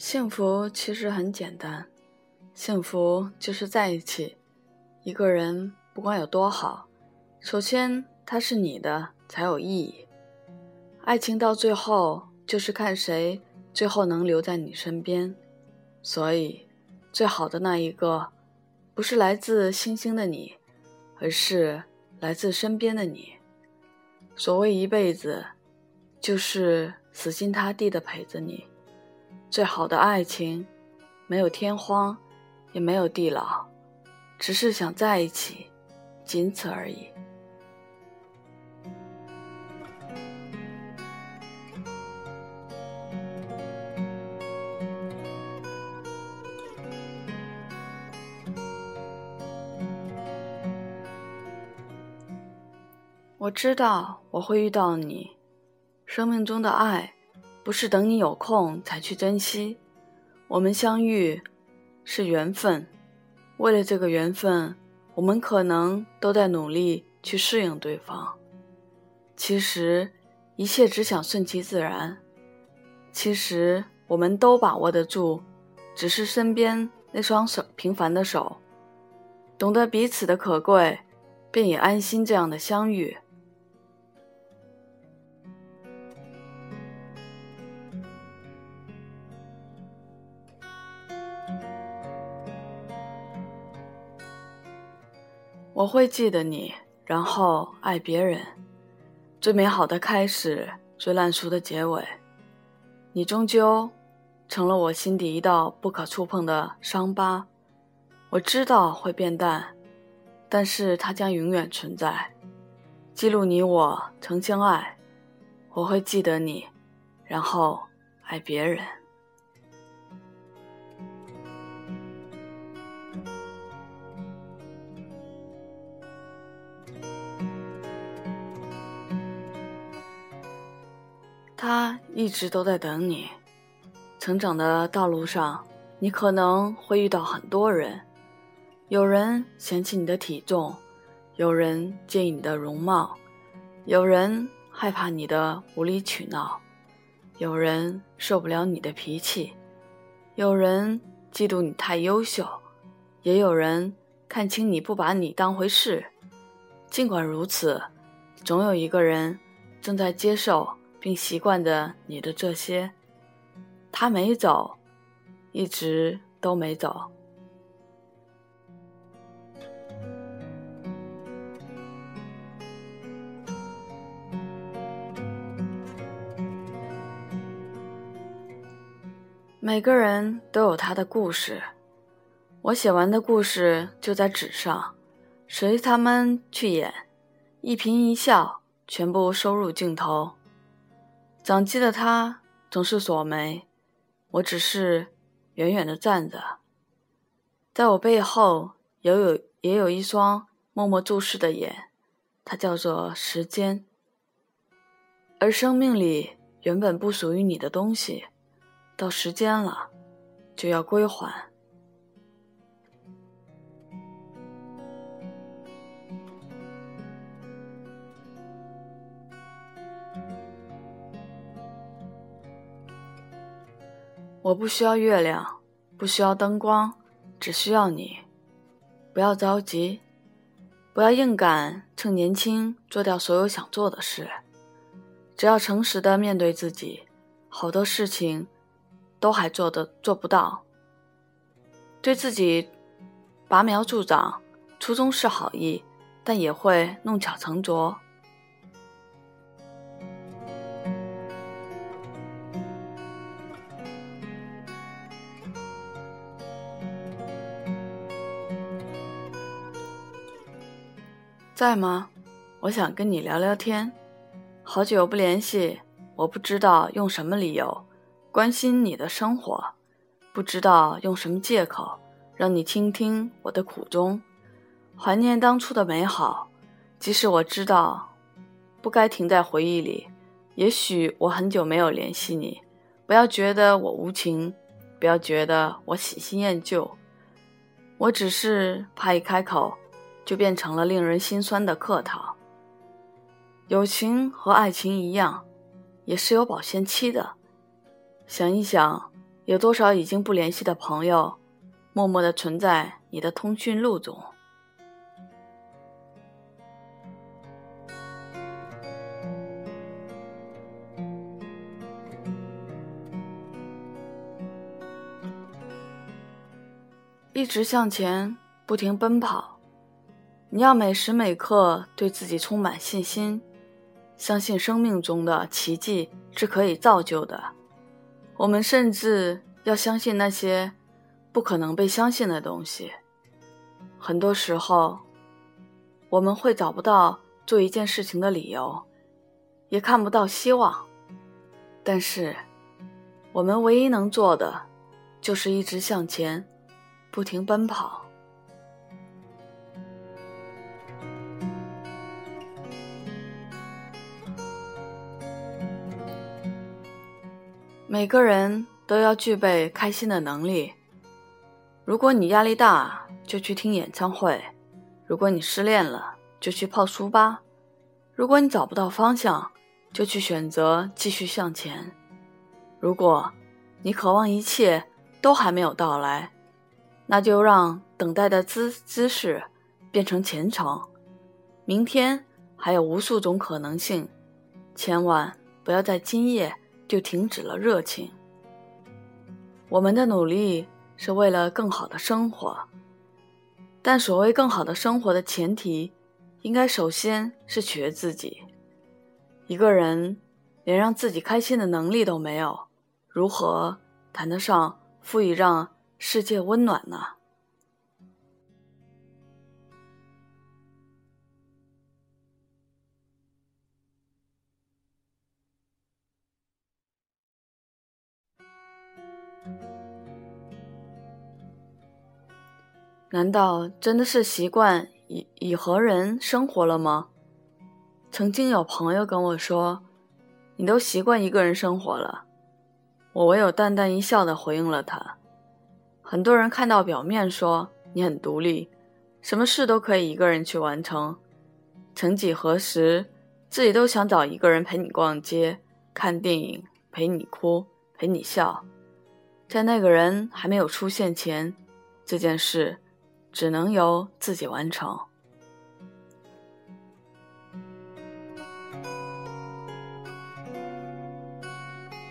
幸福其实很简单，幸福就是在一起。一个人不管有多好，首先他是你的才有意义。爱情到最后就是看谁最后能留在你身边。所以，最好的那一个，不是来自星星的你，而是来自身边的你。所谓一辈子，就是死心塌地的陪着你。最好的爱情，没有天荒，也没有地老，只是想在一起，仅此而已。我知道我会遇到你，生命中的爱。不是等你有空才去珍惜，我们相遇是缘分。为了这个缘分，我们可能都在努力去适应对方。其实一切只想顺其自然。其实我们都把握得住，只是身边那双手平凡的手，懂得彼此的可贵，便也安心这样的相遇。我会记得你，然后爱别人。最美好的开始，最烂熟的结尾。你终究成了我心底一道不可触碰的伤疤。我知道会变淡，但是它将永远存在，记录你我曾相爱。我会记得你，然后爱别人。他一直都在等你。成长的道路上，你可能会遇到很多人，有人嫌弃你的体重，有人介意你的容貌，有人害怕你的无理取闹，有人受不了你的脾气，有人嫉妒你太优秀，也有人看清你不把你当回事。尽管如此，总有一个人正在接受。并习惯着你的这些，他没走，一直都没走。每个人都有他的故事，我写完的故事就在纸上，随他们去演，一颦一笑全部收入镜头。长肌的他总是锁眉，我只是远远的站着。在我背后也有也有一双默默注视的眼，它叫做时间。而生命里原本不属于你的东西，到时间了，就要归还。我不需要月亮，不需要灯光，只需要你。不要着急，不要硬赶，趁年轻做掉所有想做的事。只要诚实的面对自己，好多事情都还做的做不到。对自己拔苗助长，初衷是好意，但也会弄巧成拙。在吗？我想跟你聊聊天。好久不联系，我不知道用什么理由关心你的生活，不知道用什么借口让你倾听我的苦衷，怀念当初的美好。即使我知道不该停在回忆里，也许我很久没有联系你，不要觉得我无情，不要觉得我喜新厌旧，我只是怕一开口。就变成了令人心酸的客套。友情和爱情一样，也是有保鲜期的。想一想，有多少已经不联系的朋友，默默的存在你的通讯录中？一直向前，不停奔跑。你要每时每刻对自己充满信心，相信生命中的奇迹是可以造就的。我们甚至要相信那些不可能被相信的东西。很多时候，我们会找不到做一件事情的理由，也看不到希望。但是，我们唯一能做的，就是一直向前。不停奔跑。每个人都要具备开心的能力。如果你压力大，就去听演唱会；如果你失恋了，就去泡书吧；如果你找不到方向，就去选择继续向前；如果你渴望一切都还没有到来，那就让等待的姿姿势变成虔诚。明天还有无数种可能性，千万不要在今夜就停止了热情。我们的努力是为了更好的生活，但所谓更好的生活的前提，应该首先是取悦自己。一个人连让自己开心的能力都没有，如何谈得上赋予让？世界温暖呢。难道真的是习惯以以和人生活了吗？曾经有朋友跟我说：“你都习惯一个人生活了。”我唯有淡淡一笑的回应了他。很多人看到表面说你很独立，什么事都可以一个人去完成。曾几何时，自己都想找一个人陪你逛街、看电影，陪你哭，陪你笑。在那个人还没有出现前，这件事只能由自己完成。